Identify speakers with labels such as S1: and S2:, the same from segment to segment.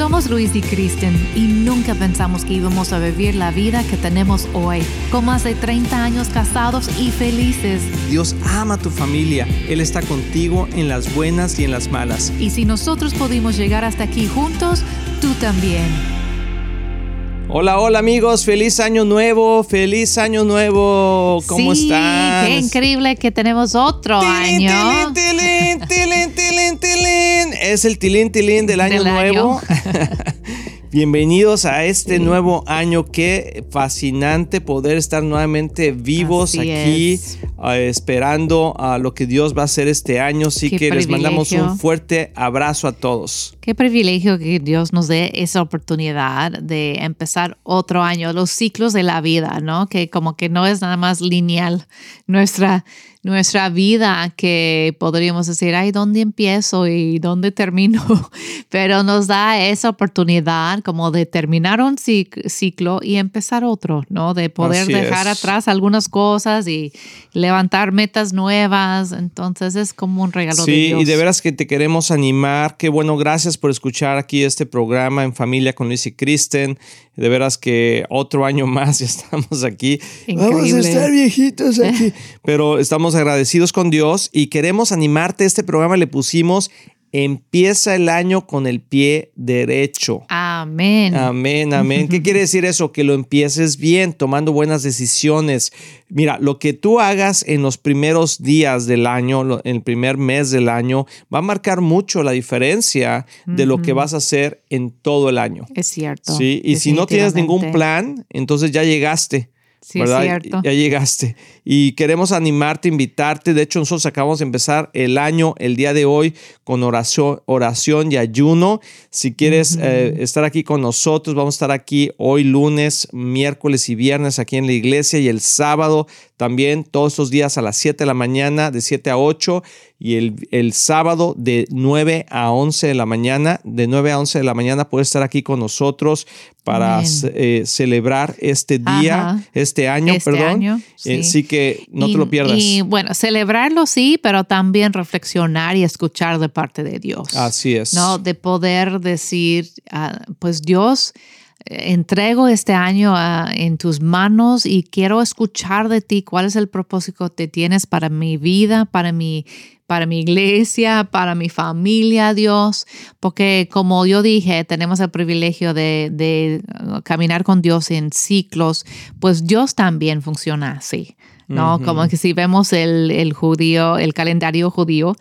S1: Somos Luis y Kristen y nunca pensamos que íbamos a vivir la vida que tenemos hoy, con más de 30 años casados y felices.
S2: Dios ama a tu familia, Él está contigo en las buenas y en las malas.
S1: Y si nosotros pudimos llegar hasta aquí juntos, tú también.
S2: Hola, hola amigos, feliz año nuevo, feliz año nuevo. ¿Cómo
S1: sí,
S2: están?
S1: Qué increíble que tenemos otro
S2: Tilín,
S1: año.
S2: tilín. Es el tilín tilín del año
S1: Del
S2: nuevo. Bienvenidos a este
S1: Sí.
S2: nuevo año. Qué fascinante poder estar nuevamente vivos
S1: Así
S2: aquí,
S1: es.
S2: ah, esperando a lo que Dios va a hacer este año. Así
S1: Qué
S2: que les mandamos un fuerte abrazo a todos.
S1: Qué privilegio que Dios nos dé esa oportunidad de empezar otro año, los ciclos de la vida, ¿no? Que como que no es nada más lineal nuestra, nuestra vida, que podríamos decir, ay, ¿dónde empiezo y dónde termino? Pero nos da esa oportunidad como de terminar un cic- ciclo y empezar otro, ¿no? De poder
S2: Así
S1: dejar
S2: es.
S1: atrás algunas cosas y levantar metas nuevas. Entonces es como un regalo de
S2: Sí,
S1: Dios.
S2: y de veras que te queremos animar. Qué bueno, gracias por escuchar aquí este programa en familia con Luis y Kristen. De veras que otro año más ya estamos aquí. Vamos a
S1: Increíble.
S2: estar viejitos aquí. Pero estamos agradecidos con Dios y queremos animarte. Este programa le pusimos Empieza el año con el pie derecho.
S1: Amén.
S2: Amén, amén. ¿Qué quiere decir eso? Que lo empieces bien, tomando buenas decisiones. Mira, lo que tú hagas en los primeros días del año, en el primer mes del año, va a marcar mucho la diferencia de lo que vas a hacer en todo el año.
S1: Es cierto.
S2: Sí, y si no tienes ningún plan, entonces ya llegaste.
S1: Sí, es cierto.
S2: Ya llegaste. Y queremos animarte, invitarte. De hecho, nosotros acabamos de empezar el año, el día de hoy, con oración, oración y ayuno. Si quieres eh, estar aquí con nosotros, vamos a estar aquí hoy lunes, miércoles y viernes aquí en la iglesia y el sábado también, todos estos días a las 7 de la mañana, de 7 a 8 y el, el sábado de 9 a 11 de la mañana. De 9 a 11 de la mañana puedes estar aquí con nosotros para eh, celebrar este día,
S1: Ajá.
S2: este año,
S1: Este
S2: perdón.
S1: año,
S2: Eh,
S1: sí.
S2: sí que no
S1: y,
S2: te lo pierdas.
S1: Y bueno, celebrarlo sí, pero también reflexionar y escuchar de parte de Dios.
S2: Así es.
S1: No, de poder decir, ah, pues Dios, entrego este año ah, en tus manos y quiero escuchar de ti cuál es el propósito que tienes para mi vida, para mi para mi iglesia, para mi familia, Dios, porque como yo dije, tenemos el privilegio de, de, uh, caminar con Dios en ciclos, pues Dios también funciona así. ¿no? Como que si vemos el, el judío, el calendario judío,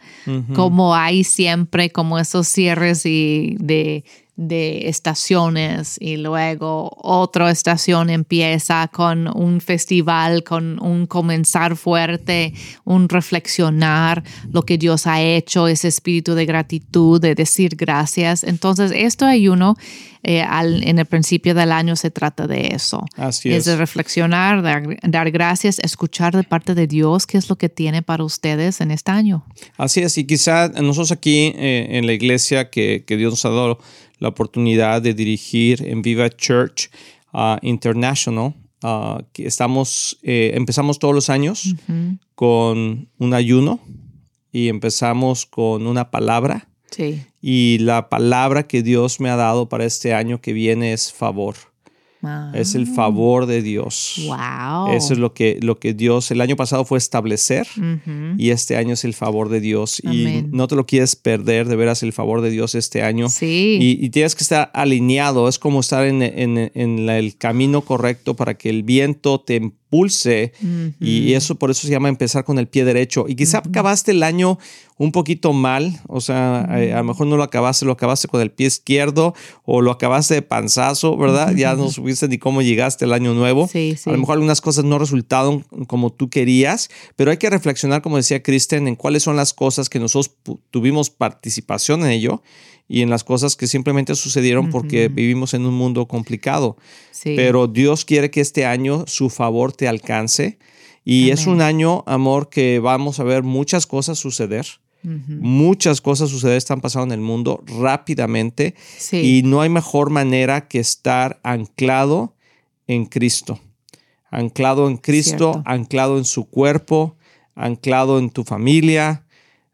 S1: como hay siempre como esos cierres y de, de estaciones y luego otra estación empieza con un festival, con un comenzar fuerte, un reflexionar lo que Dios ha hecho, ese espíritu de gratitud, de decir gracias. Entonces, esto ayuno eh, al- en el principio del año se trata de eso.
S2: Así
S1: es
S2: es.
S1: de reflexionar, dar, dar gracias, escuchar de parte de Dios qué es lo que tiene para ustedes en este año.
S2: Así es, y quizá nosotros aquí eh, en la iglesia que, que Dios nos ha dado la oportunidad de dirigir en Viva Church ah, International, ah, que estamos, eh, empezamos todos los años con un ayuno y empezamos con una palabra
S1: Sí.
S2: y la palabra que Dios me ha dado para este año que viene es favor. Es el favor de Dios.
S1: Wow.
S2: Eso es lo que, lo que Dios el año pasado fue establecer y este año es el favor de Dios.
S1: Amén.
S2: Y no te lo quieres perder, de veras, el favor de Dios este año.
S1: Sí.
S2: Y, y tienes que estar alineado, es como estar en, en- en la- el camino correcto para que el viento te impulse. Y eso por eso se llama empezar con el pie derecho. Y quizá acabaste el año un poquito mal, o sea, eh, a lo mejor no lo acabaste, lo acabaste con el pie izquierdo o lo acabaste de panzazo, ¿verdad? Ya no supiste ni cómo llegaste el año nuevo.
S1: Sí, sí.
S2: A lo mejor algunas cosas no resultaron como tú querías, pero hay que reflexionar, como decía Kristen, en cuáles son las cosas que nosotros tuvimos participación en ello y en las cosas que simplemente sucedieron porque vivimos en un mundo complicado.
S1: Sí.
S2: Pero Dios quiere que este año su favor te alcance y es un año, amor, que vamos a ver muchas cosas suceder. Muchas cosas suceder, están pasando en el mundo rápidamente
S1: Sí.
S2: y no hay mejor manera que estar anclado en Cristo. Anclado en Cristo,
S1: Cierto.
S2: anclado en su cuerpo, anclado en tu familia,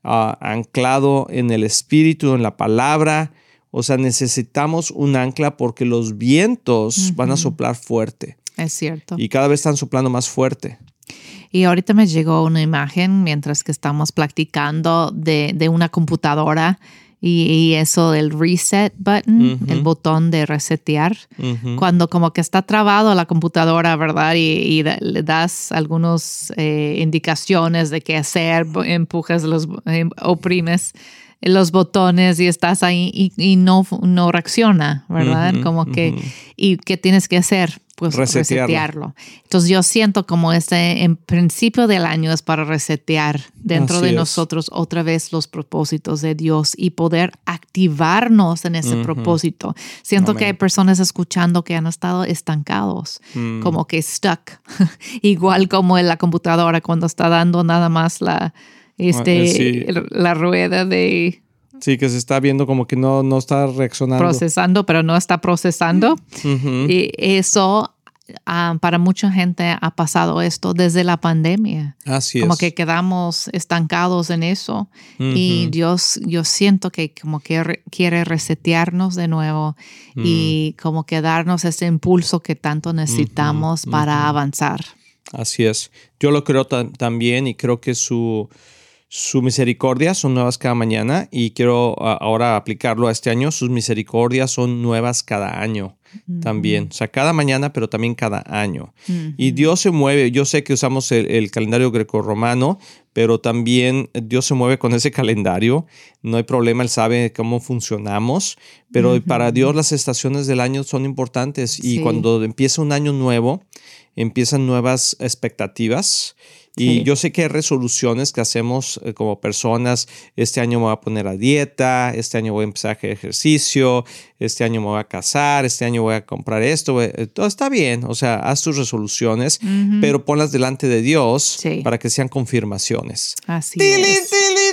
S2: ah, anclado en el Espíritu, en la palabra. O sea, necesitamos un ancla porque los vientos van a soplar fuerte
S1: Es cierto.
S2: y cada vez están soplando más fuerte.
S1: Y ahorita me llegó una imagen mientras que estamos practicando de, de una computadora y, y eso del reset button, el botón de resetear. Cuando como que está trabado la computadora, ¿verdad? Y, y da- le das algunas indicaciones de qué hacer, empujas los, em, oprimes los botones y estás ahí y, y no, reacciona, ¿verdad? Como que. ¿y qué tienes que hacer? Pues
S2: Resetearlo.
S1: resetearlo. Entonces yo siento como este en principio del año es para resetear dentro
S2: Así
S1: de
S2: es.
S1: nosotros otra vez los propósitos de Dios y poder activarnos en ese propósito. Siento que hay personas escuchando que han estado estancados,
S2: Mm.
S1: como que stuck, igual como en la computadora cuando está dando nada más la este
S2: Ah, sí.
S1: la rueda de
S2: Sí, que se está viendo como que no, no está reaccionando.
S1: procesando, pero no está procesando.
S2: Ujú.
S1: Y eso ah, para mucha gente ha pasado esto desde la pandemia.
S2: Así
S1: como
S2: es.
S1: que quedamos estancados en eso y
S2: Ujú.
S1: Dios, yo siento que como que re- quiere resetearnos de nuevo
S2: Mm.
S1: y como que darnos ese impulso que tanto necesitamos para avanzar.
S2: Así es. Yo lo creo tam- también y creo que su, su misericordia son nuevas cada mañana y quiero ahora aplicarlo a este año. Sus misericordias son nuevas cada año también. O sea, cada mañana, pero también cada año. Y Dios se mueve. Yo sé que usamos el, el calendario grecorromano, pero también Dios se mueve con ese calendario. No hay problema, Él sabe cómo funcionamos. Pero para Dios las estaciones del año son importantes. Y
S1: Sí.
S2: cuando empieza un año nuevo, empiezan nuevas expectativas. Y
S1: Sí.
S2: yo sé que hay resoluciones que hacemos eh, como personas. Este año me voy a poner a dieta, este año voy a empezar a hacer ejercicio, este año me voy a casar, este año voy a comprar esto. eh, todo está bien, o sea, haz tus resoluciones, pero ponlas delante de Dios
S1: Sí.
S2: para que sean confirmaciones.
S1: Así
S2: Tilín,
S1: es.
S2: tilín.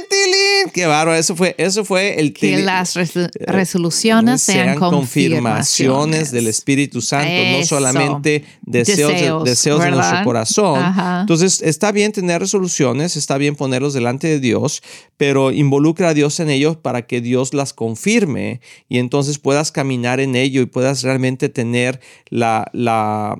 S2: Qué bárbaro, eso fue, eso fue el
S1: Que las resolu- resoluciones sean,
S2: confirmaciones del Espíritu Santo, no solamente deseos, de-
S1: Deseos,
S2: deseos de nuestro corazón.
S1: Ajá.
S2: Entonces, está bien tener resoluciones, está bien ponerlos delante de Dios, pero involucra a Dios en ellos para que Dios las confirme y entonces puedas caminar en ello y puedas realmente tener la, la,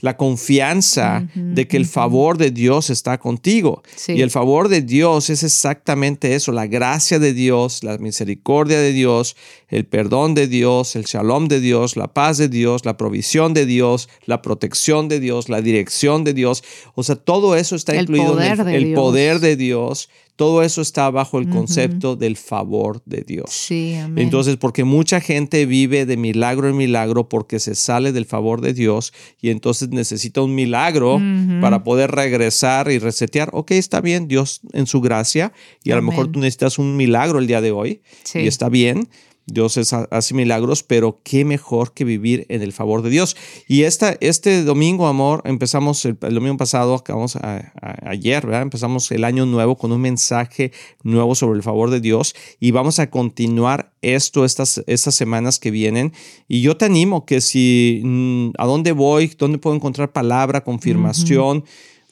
S2: la confianza de que el favor de Dios está contigo.
S1: Sí.
S2: Y el favor de Dios es exactamente eso, la gracia de Dios, la misericordia de Dios, el perdón de Dios, el shalom de Dios, la paz de Dios, la provisión de Dios, la protección de Dios, la dirección de Dios. O sea, todo eso está
S1: El
S2: incluido en el,
S1: de
S2: el
S1: Dios.
S2: poder de Dios. Todo eso está bajo el concepto del favor de Dios.
S1: Sí, amén.
S2: Entonces, porque mucha gente vive de milagro en milagro porque se sale del favor de Dios y entonces necesita un milagro para poder regresar y resetear. Ok, está bien, Dios en su gracia y a lo mejor tú necesitas un milagro el día de hoy
S1: Sí.
S2: y está bien. Dios hace milagros, pero qué mejor que vivir en el favor de Dios. Y esta, este domingo, amor, empezamos el, domingo pasado, acabamos ayer, ¿verdad? Empezamos el año nuevo con un mensaje nuevo sobre el favor de Dios y vamos a continuar esto estas, estas semanas que vienen. Y yo te animo que si mm, a dónde voy, dónde puedo encontrar palabra, confirmación.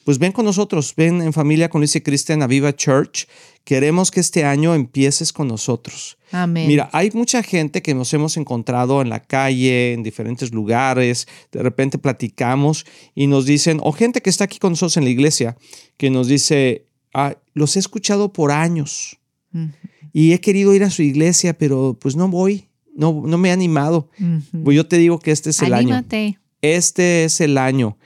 S2: Pues ven con nosotros, ven en familia con Luis y Cristian a Viva Church. Queremos que este año empieces con nosotros.
S1: Amén.
S2: Mira, hay mucha gente que nos hemos encontrado en la calle, en diferentes lugares, de repente platicamos y nos dicen, o gente que está aquí con nosotros en la iglesia, que nos dice, "Ah, los he escuchado por años y he querido ir a su iglesia, pero pues no voy, no, no me he animado.
S1: ujú.
S2: Pues yo te digo que este es el año.
S1: Anímate.
S2: Este es el año,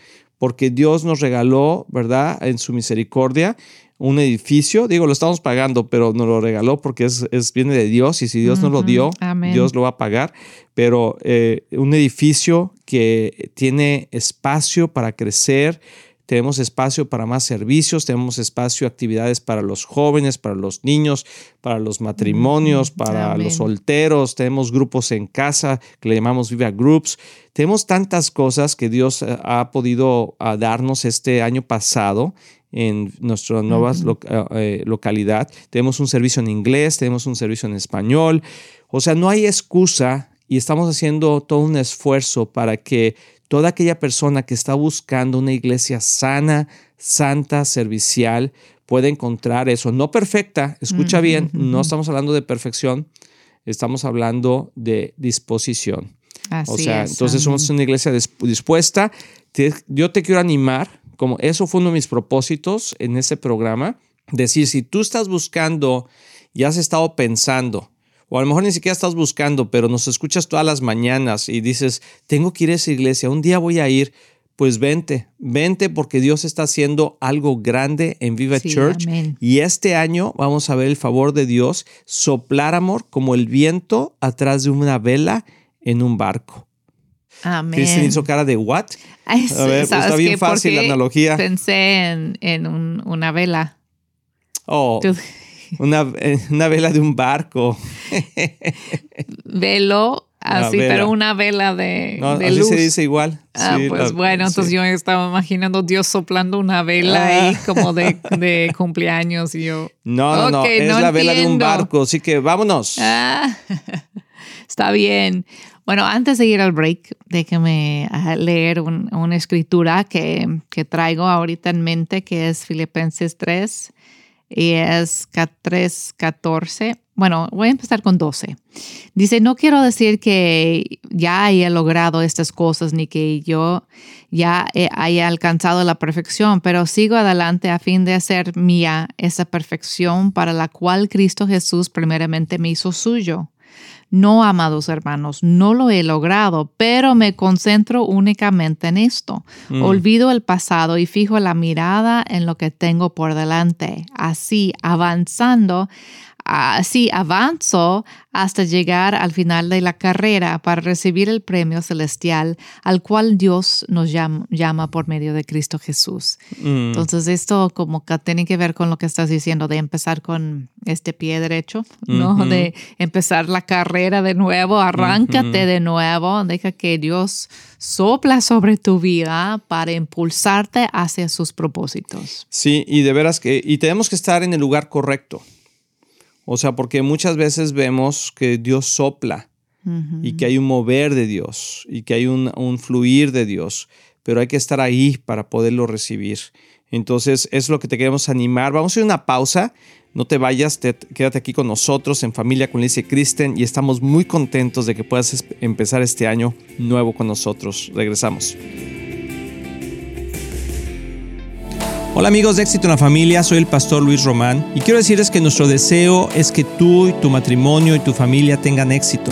S2: porque Dios nos regaló, ¿verdad? En su misericordia, un edificio. Digo, lo estamos pagando, pero nos lo regaló porque es, es- viene de Dios y si Dios nos lo dio,
S1: amén.
S2: Dios lo va a pagar. Pero eh, un edificio que tiene espacio para crecer. Tenemos espacio para más servicios, tenemos espacio, actividades para los jóvenes, para los niños, para los matrimonios, para
S1: Amén.
S2: los solteros, tenemos grupos en casa que le llamamos Viva Groups. Tenemos tantas cosas que Dios eh, ha podido ah, darnos este año pasado en nuestra nueva eh, localidad. Tenemos un servicio en inglés, tenemos un servicio en español. O sea, no hay excusa y estamos haciendo todo un esfuerzo para que toda aquella persona que está buscando una iglesia sana, santa, servicial, pueda encontrar eso. No perfecta, escucha bien, no estamos hablando de perfección, estamos hablando de disposición.
S1: Así
S2: o sea,
S1: es,
S2: entonces somos una iglesia dispuesta. yo te quiero animar, como eso fue uno de mis propósitos en ese programa, decir, si tú estás buscando y has estado pensando, o a lo mejor ni siquiera estás buscando, pero nos escuchas todas las mañanas y dices, tengo que ir a esa iglesia, un día voy a ir, pues vente, vente porque Dios está haciendo algo grande en Viva Church y este año vamos a ver el favor de Dios soplar amor como el viento atrás de una vela en un barco.
S1: Amén.
S2: Kristen hizo cara de what? a ver, pues, está bien fácil la analogía.
S1: Pensé en, una vela.
S2: Oh, una, una, vela de un barco.
S1: Velo, así, pero una vela de,
S2: no,
S1: de
S2: así se dice igual.
S1: Ah, pues bueno, entonces yo estaba imaginando Dios soplando una vela ahí ah. como de, de, cumpleaños y yo.
S2: No, no, no, es la vela de un barco, así que vámonos.
S1: Ah. Está bien. Bueno, antes de ir al break, déjeme ah, leer una escritura que, que, traigo ahorita en mente, que es Filipenses 3 y es 3, 14. Bueno, voy a empezar con 12. Dice, no quiero decir que ya haya logrado estas cosas ni que yo ya haya alcanzado la perfección, pero sigo adelante a fin de hacer mía esa perfección para la cual Cristo Jesús primeramente me hizo suyo. No, amados hermanos, no lo he logrado, pero me concentro únicamente en esto. Mm. Olvido el pasado y fijo la mirada en lo que tengo por delante. Así, avanzando Así avanzo hasta llegar al final de la carrera para recibir el premio celestial al cual Dios nos llama, por medio de Cristo Jesús. Mm. Entonces esto como que tiene que ver con lo que estás diciendo de empezar con este pie derecho, ¿no? De empezar la carrera de nuevo, arráncate de nuevo, deja que Dios sopla sobre tu vida para impulsarte hacia sus propósitos.
S2: Sí, y de veras que, y tenemos que estar en el lugar correcto. O sea, porque muchas veces vemos que Dios sopla y que hay un mover de Dios y que hay un, fluir de Dios, pero hay que estar ahí para poderlo recibir. Entonces, es lo que te queremos animar. Vamos a hacer una pausa. No te vayas, quédate aquí con nosotros en familia con Lice Kristen y estamos muy contentos de que puedas empezar este año nuevo con nosotros. Regresamos. Hola amigos de Éxito en la Familia, soy el pastor Luis Román y quiero decirles que nuestro deseo es que tú y tu matrimonio y tu familia tengan éxito.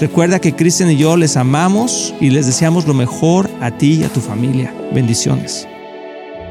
S2: Recuerda que Cristian y yo les amamos y les deseamos lo mejor a ti y a tu familia. Bendiciones.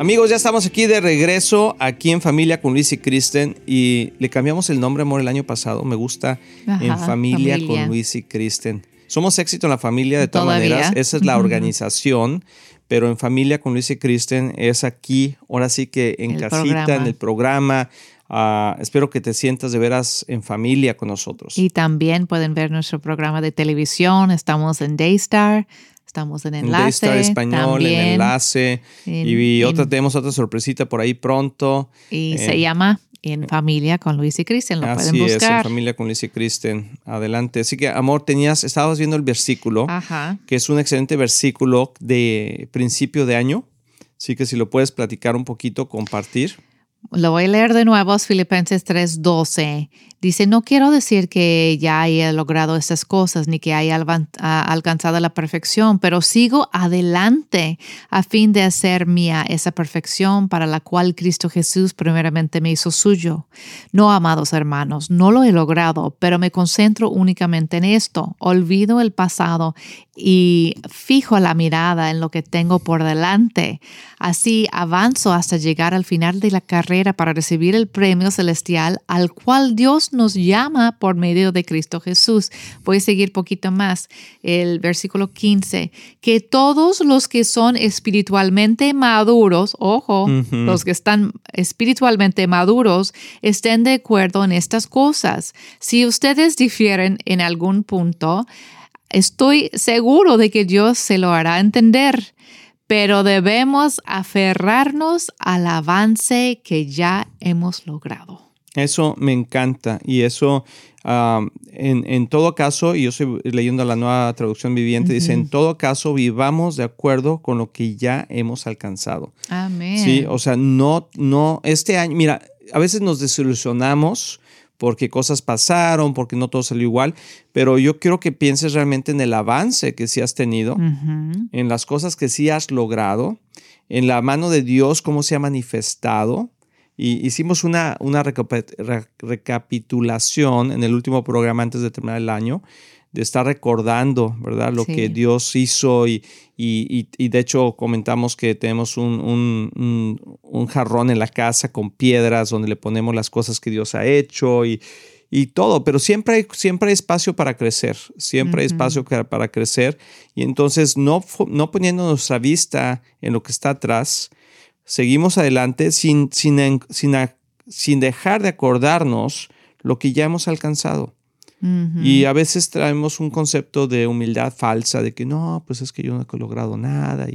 S2: Amigos, ya estamos aquí de regreso, aquí en Familia con Luis y Kristen. Y le cambiamos el nombre, amor, el año pasado. Me gusta en familia, con Luis y Kristen. Somos éxito en la familia de todas maneras. Esa es la organización. Pero en familia con Luis y Kristen es aquí, ahora sí que en casita, en el programa. Ah, espero que te sientas de veras en familia con nosotros.
S1: Y también pueden ver nuestro programa de televisión. Estamos en Daystar. Estamos en enlace. En
S2: español, en enlace. y otra, tenemos otra sorpresita por ahí pronto.
S1: Y se llama En Familia con Luis y Kristen. Lo pueden buscar.
S2: Es, en Familia con Luis y Kristen. Adelante. Así que, amor, tenías, estabas viendo el versículo, que es un excelente versículo de principio de año. Así que si lo puedes platicar un poquito, compartir.
S1: Lo voy a leer de nuevo, Filipenses 3:12. Dice, no quiero decir que ya haya logrado estas cosas ni que haya alcanzado la perfección, pero sigo adelante a fin de hacer mía esa perfección para la cual Cristo Jesús primeramente me hizo suyo. No, amados hermanos, no lo he logrado, pero me concentro únicamente en esto. Olvido el pasado y fijo la mirada en lo que tengo por delante. Así avanzo hasta llegar al final de la carrera para recibir el premio celestial al cual Dios nos llama por medio de Cristo Jesús. Voy a seguir poquito más. El versículo 15, que todos los que son espiritualmente maduros, ojo, los que están espiritualmente maduros, estén de acuerdo en estas cosas. Si ustedes difieren en algún punto, estoy seguro de que Dios se lo hará entender pero debemos aferrarnos al avance que ya hemos logrado.
S2: Eso me encanta y eso en, todo caso, y yo estoy leyendo la nueva traducción viviente, dice, en todo caso vivamos de acuerdo con lo que ya hemos alcanzado.
S1: Amén.
S2: Sí, o sea, no, no, este año, mira, a veces nos desilusionamos porque cosas pasaron, porque no todo salió igual, pero yo quiero que pienses realmente en el avance que sí has tenido, en las cosas que sí has logrado, en la mano de Dios, cómo se ha manifestado. Y hicimos una, una recapitulación en el último programa antes de terminar el año, de estar recordando, ¿verdad? Lo que Dios hizo y, y, y, de hecho comentamos que tenemos un, un, un, jarrón en la casa con piedras donde le ponemos las cosas que Dios ha hecho y, y todo, pero siempre hay, siempre hay espacio para crecer, siempre hay espacio para crecer y entonces no, no poniendo nuestra vista en lo que está atrás, seguimos adelante sin, sin, sin, sin dejar de acordarnos lo que ya hemos alcanzado. Y a veces traemos un concepto de humildad falsa, de que no, pues es que yo no he logrado nada.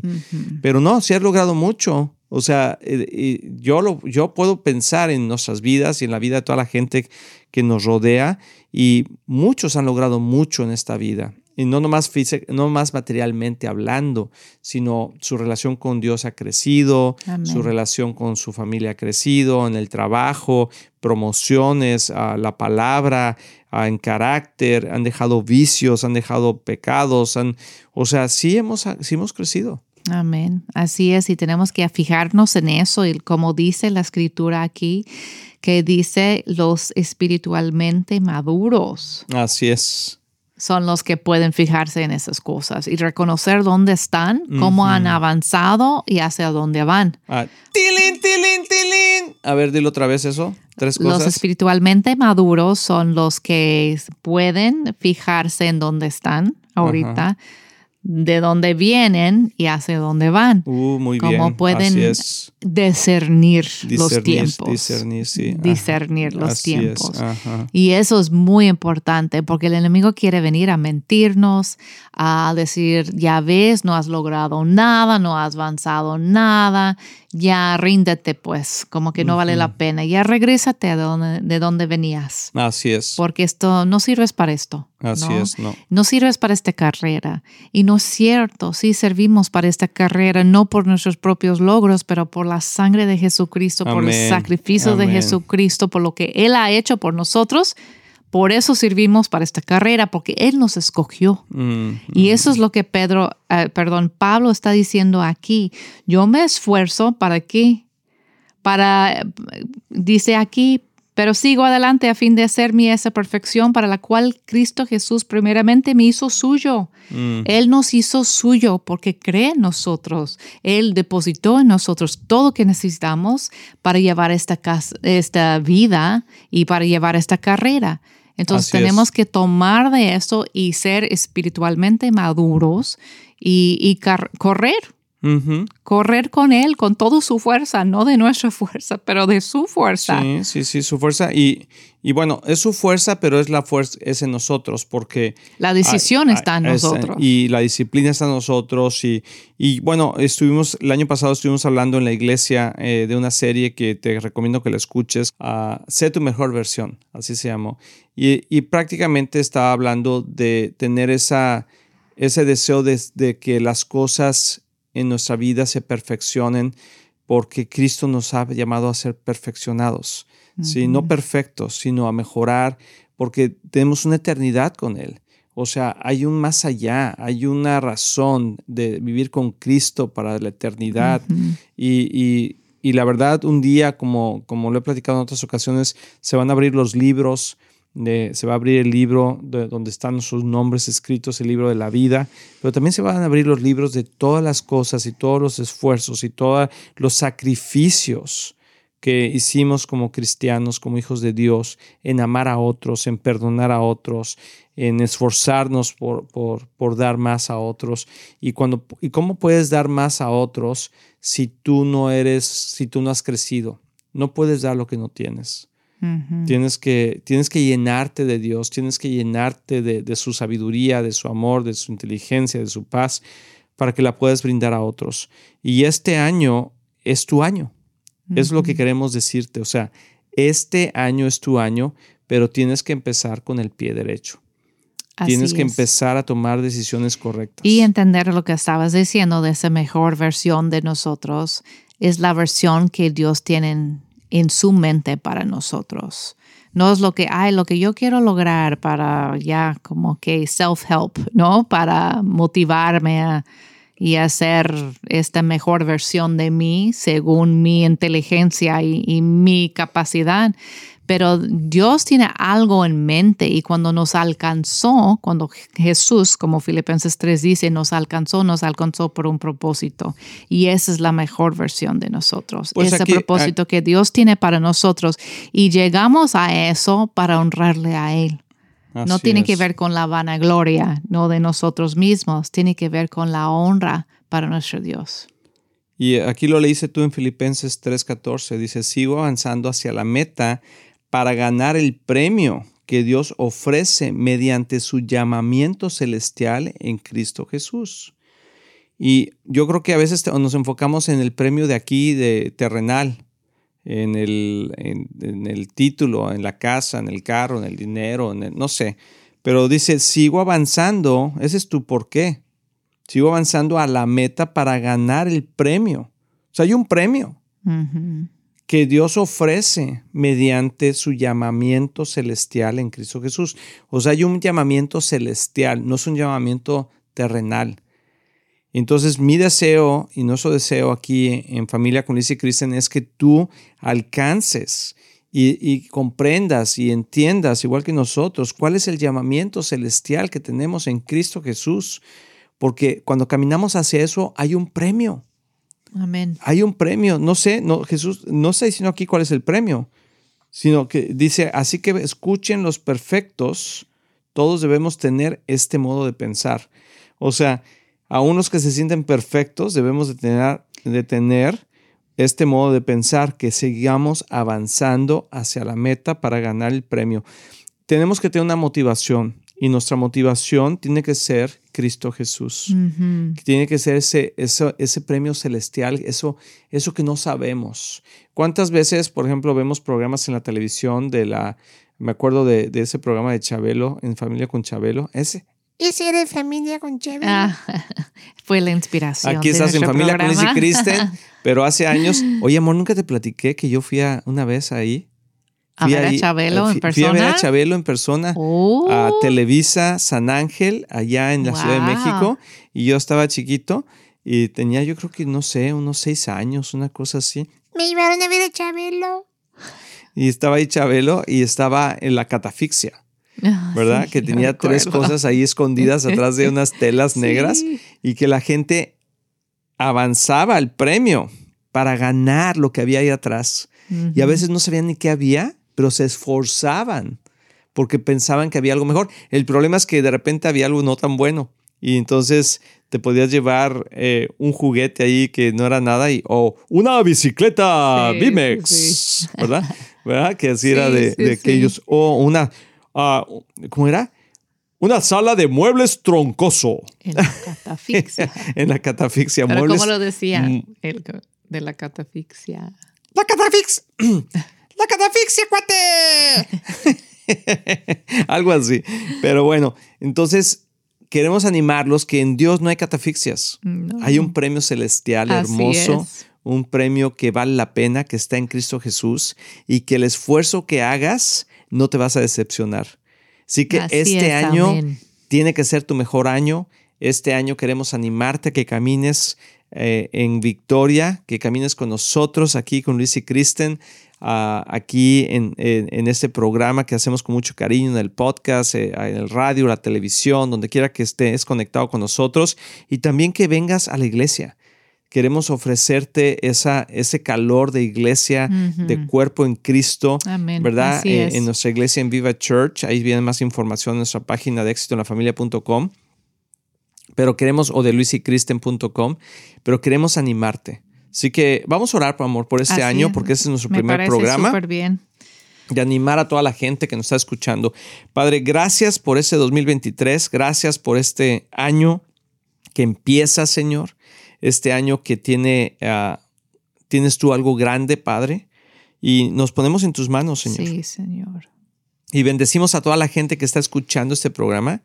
S2: Pero no, sí has logrado mucho. O sea, eh, yo, lo, yo puedo pensar en nuestras vidas y en la vida de toda la gente que nos rodea y muchos han logrado mucho en esta vida y no nomás, no más materialmente hablando, sino su relación con Dios ha crecido, su relación con su familia ha crecido, en el trabajo, promociones, la palabra, en carácter, han dejado vicios, han dejado pecados, han, o sea, sí hemos, sí hemos crecido.
S1: Amén. Así es, y tenemos que fijarnos en eso, y como dice la escritura aquí, que dice los espiritualmente maduros.
S2: Así es
S1: son los que pueden fijarse en esas cosas y reconocer dónde están, cómo han avanzado y hacia dónde van.
S2: Ah, tilín, tilín, tilín. A ver, dilo otra vez eso. Tres cosas.
S1: Los espiritualmente maduros son los que pueden fijarse en dónde están ahorita de dónde vienen y hacia dónde van.
S2: Uh, muy
S1: Cómo pueden discernir, los tiempos.
S2: Discernir, sí.
S1: Discernir los tiempos. Y eso es muy importante porque el enemigo quiere venir a mentirnos, a decir, ya ves, no has logrado nada, no has avanzado nada, ya ríndete pues, como que no vale la pena, ya regrésate de donde, de donde venías.
S2: Así es.
S1: Porque esto no sirves para esto.
S2: Así es, no.
S1: No sirves para esta carrera. Y no es cierto, sí servimos para esta carrera, no por nuestros propios logros, pero por la sangre de Jesucristo, por el sacrificio de Jesucristo, por lo que Él ha hecho por nosotros por eso servimos para esta carrera, porque Él nos escogió. Mm, y eso es lo que Pedro, eh, perdón, Pablo está diciendo aquí. Yo me esfuerzo para qué? Para, dice aquí, Pero sigo adelante a fin de hacerme esa perfección para la cual Cristo Jesús primeramente me hizo suyo.
S2: Mm.
S1: Él nos hizo suyo porque cree en nosotros. Él depositó en nosotros todo lo que necesitamos para llevar esta, esta vida y para llevar esta carrera. Entonces
S2: Así es.
S1: tenemos que tomar de eso y ser espiritualmente maduros y, y car- correr, con Él, con toda su fuerza, no de nuestra fuerza, pero de su fuerza.
S2: Sí, sí, sí, su fuerza. Y, y bueno, es su fuerza, pero es la fuerza, es en nosotros, porque
S1: La decisión está en
S2: es-
S1: nosotros.
S2: Y la disciplina está en nosotros. Y, y bueno, estuvimos, el año pasado estuvimos hablando en la iglesia eh, de una serie que te recomiendo que la escuches, ah, Sé tu mejor versión, así se llamó. Y, y prácticamente estaba hablando de tener esa, ese deseo de, de que las cosas en nuestra vida se perfeccionen porque Cristo nos ha llamado a ser perfeccionados. Sí, no perfectos, sino a mejorar, porque tenemos una eternidad con Él. O sea, hay un más allá, hay una razón de vivir con Cristo para la eternidad. y, y- y la verdad, un día, como, como lo he platicado en otras ocasiones, se van a abrir los libros, de- se va a abrir el libro de- donde están sus nombres escritos, el libro de la vida, pero también se van a abrir los libros de todas las cosas y todos los esfuerzos y todos los sacrificios que hicimos como cristianos, como hijos de Dios, en amar a otros, en perdonar a otros, en esforzarnos por, por, por dar más a otros. Y, cuando, ¿Y cómo puedes dar más a otros si tú no eres, si tú no has crecido? No puedes dar lo que no tienes. Tienes que, tienes que llenarte de Dios, tienes que llenarte de, de su sabiduría, de su amor, de su inteligencia, de su paz, para que la puedas brindar a otros. Y este año es tu año. Es lo que queremos decirte. O sea, este año es tu año, pero tienes que empezar con el pie derecho. tienes que
S1: es.
S2: empezar a tomar decisiones correctas.
S1: Y entender lo que estabas diciendo de esa mejor versión de nosotros es la versión que Dios tiene en, su mente para nosotros. No es lo que, ay, lo que yo quiero lograr para ya como que self-help, ¿no? Para motivarme a- y hacer esta mejor versión de mí según mi inteligencia y mi capacidad. Pero Dios tiene algo en mente y cuando nos alcanzó, cuando Jesús, como Filipenses 3 dice, nos alcanzó, nos alcanzó por un propósito. Y esa es la mejor versión de nosotros.
S2: Pues
S1: ese
S2: aquí-
S1: propósito que Dios tiene para nosotros. Y llegamos a eso para honrarle a Él. no tiene que ver con la vanagloria, no de nosotros mismos, tiene que ver con la honra para nuestro Dios.
S2: Y aquí lo leíste tú en Filipenses 3:14. Dice, sigo avanzando hacia la meta para ganar el premio que Dios ofrece mediante su llamamiento celestial en Cristo Jesús. Y yo creo que a veces nos enfocamos en el premio de aquí, de terrenal, en el, en, el título, en la casa, en el carro, en el dinero, en el- no sé. Pero dice, sigo avanzando, ese es tu porqué. Sigo avanzando a la meta para ganar el premio. O sea, hay un premio
S1: Ujú.
S2: Que Dios ofrece mediante su llamamiento celestial en Cristo Jesús. O sea, hay un llamamiento celestial, no es un llamamiento terrenal. Entonces, mi deseo y nuestro deseo aquí en Familia con Liz y Kristen es que tú alcances y, y comprendas y entiendas, igual que nosotros, cuál es el llamamiento celestial que tenemos en Cristo Jesús. Porque cuando caminamos hacia eso, hay un premio
S1: Amén.
S2: hay un premio. No sé, no, Jesús no está diciendo aquí cuál es el premio, sino que dice, así que escuchen los perfectos, todos debemos tener este modo de pensar. O sea, a unos que se sienten perfectos debemos de tener, de tener este modo de pensar, que sigamos avanzando hacia la meta para ganar el premio. Tenemos que tener una motivación y nuestra motivación tiene que ser Cristo Jesús
S1: Ujú.
S2: que tiene que ser ese, eso- ese premio celestial, eso, eso que no sabemos. ¿Cuántas veces, por ejemplo, vemos programas en la televisión de la, me acuerdo de, de ese programa de Chabelo, en familia con Chabelo, ese.
S3: Ese era de familia con Chabelo.
S1: Ah, fue la inspiración.
S2: Aquí
S1: de
S2: estás en familia con Liz y
S1: programa.
S2: Kristen, pero hace años, oye amor, nunca te platiqué que yo fui a, una vez ahí.
S1: A
S2: Fui
S1: ver a Chabelo
S2: eh,
S1: en
S2: fui- Fui a ver a
S1: persona.
S2: Chabelo en persona.
S1: Oh,
S2: a Televisa San Ángel, allá en la Ciudad de. México, y yo estaba chiquito y tenía yo creo que, no sé, unos seis años, una cosa así.
S3: Me llevaron a ver a Chabelo.
S2: y estaba ahí Chabelo y estaba en la catafixia.
S1: Ah,
S2: ¿verdad?
S1: sí,
S2: que tenía tres cosas ahí escondidas atrás de unas telas
S1: Sí.
S2: negras y que la gente avanzaba al premio para ganar lo que había ahí atrás. Y a veces no sabían ni qué había, pero se esforzaban porque pensaban que había algo mejor. El problema es que de repente había algo no tan bueno y entonces te podías llevar eh, un juguete ahí que no era nada y o una bicicleta
S1: Sí,
S2: Bimex,
S1: sí.
S2: ¿verdad? ¿verdad? Que así era de, de aquellos o una ah, ¿cómo era? Una sala de muebles troncoso
S1: En la catafixia.
S2: en la catafixia.
S1: Pero
S2: muebles,
S1: ¿cómo lo decía? El de la catafixia.
S3: La catafix. La catafixia, cuate.
S2: Algo así. Pero bueno, entonces queremos animarlos que en Dios no hay catafixias.
S1: No.
S2: Hay un premio celestial
S1: Así
S2: hermoso,
S1: es.
S2: un premio que vale la pena, que está en Cristo Jesús y que el esfuerzo que hagas no te vas a decepcionar. Así que
S1: Así
S2: este
S1: es,
S2: año
S1: amén.
S2: tiene que ser tu mejor año. Este año queremos animarte a que camines eh, en victoria, que camines con nosotros aquí con Luis y Kristen, aquí en, en- en este programa que hacemos con mucho cariño en el podcast, eh, en el radio, la televisión, donde quiera que estés conectado con nosotros y también que vengas a la iglesia. Queremos ofrecerte esa, ese calor de iglesia, de cuerpo en Cristo,
S1: Amén.
S2: ¿verdad?
S1: Así
S2: Eh,
S1: es.
S2: en nuestra iglesia en Viva Church. Ahí viene más información en nuestra página de éxitoenlafamilia.com. Pero queremos, o de luisycristen.com, pero queremos animarte. Así que vamos a orar, por amor, por este
S1: Así
S2: año, porque este es nuestro
S1: Me
S2: primer
S1: parece
S2: programa
S1: súper bien.
S2: de animar a toda la gente que nos está escuchando. Padre, gracias por este 2023, gracias por este año que empieza, Señor, este año que tiene, ah, tienes tú algo grande, Padre, y nos ponemos en tus manos, Señor.
S1: Sí, Señor.
S2: Y bendecimos a toda la gente que está escuchando este programa,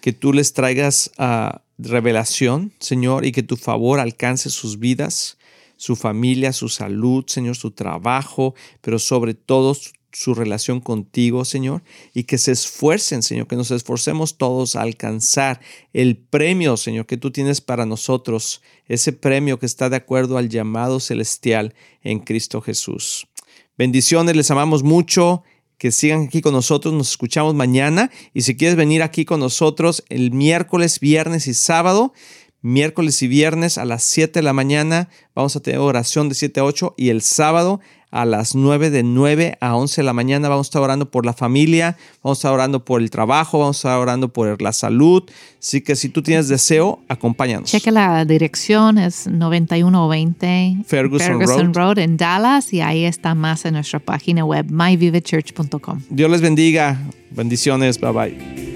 S2: que tú les traigas ah, revelación, Señor, y que tu favor alcance sus vidas, su familia, su salud, Señor, su trabajo, pero sobre todo su, relación contigo, Señor, y que se esfuercen, Señor, que nos esforcemos todos a alcanzar el premio, Señor, que tú tienes para nosotros, ese premio que está de acuerdo al llamado celestial en Cristo Jesús. Bendiciones, les amamos mucho. Que sigan aquí con nosotros, nos escuchamos mañana. Y si quieres venir aquí con nosotros el miércoles, viernes y sábado, miércoles y viernes a las 7 de la mañana, vamos a tener oración de 7 a 8. Y el sábado a las 9 de 9 a 11 de la mañana vamos a estar orando por la familia, vamos a estar orando por el trabajo, vamos a estar orando por la salud. Así que si tú tienes deseo, acompáñanos.
S1: Cheque la dirección, es 9120
S2: Ferguson
S1: Road. en Dallas y ahí está más en nuestra página web myvivechurch.com.
S2: Dios les bendiga. Bendiciones. Bye bye.